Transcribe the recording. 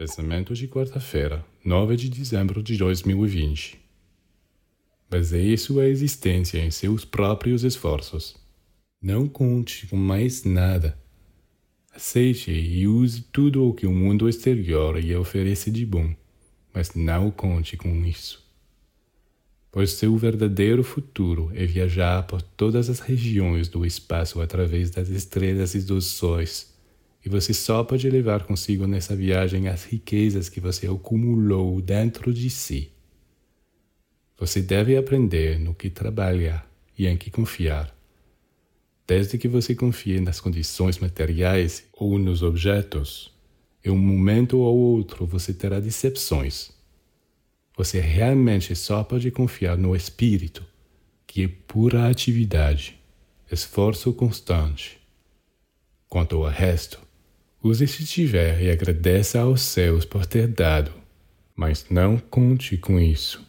Pensamento de quarta-feira, 9 de dezembro de 2020. Baseie sua existência em seus próprios esforços. Não conte com mais nada. Aceite e use tudo o que o mundo exterior lhe oferece de bom, mas não conte com isso. Pois seu verdadeiro futuro é viajar por todas as regiões do espaço através das estrelas e dos sóis e você só pode levar consigo nessa viagem as riquezas que você acumulou dentro de si. Você deve aprender no que trabalhar e em que confiar. Desde que você confie nas condições materiais ou nos objetos, em um momento ou outro você terá decepções. Você realmente só pode confiar no espírito, que é pura atividade, esforço constante. Quanto ao resto, Use se tiver e agradeça aos céus por ter dado, mas não conte com isso.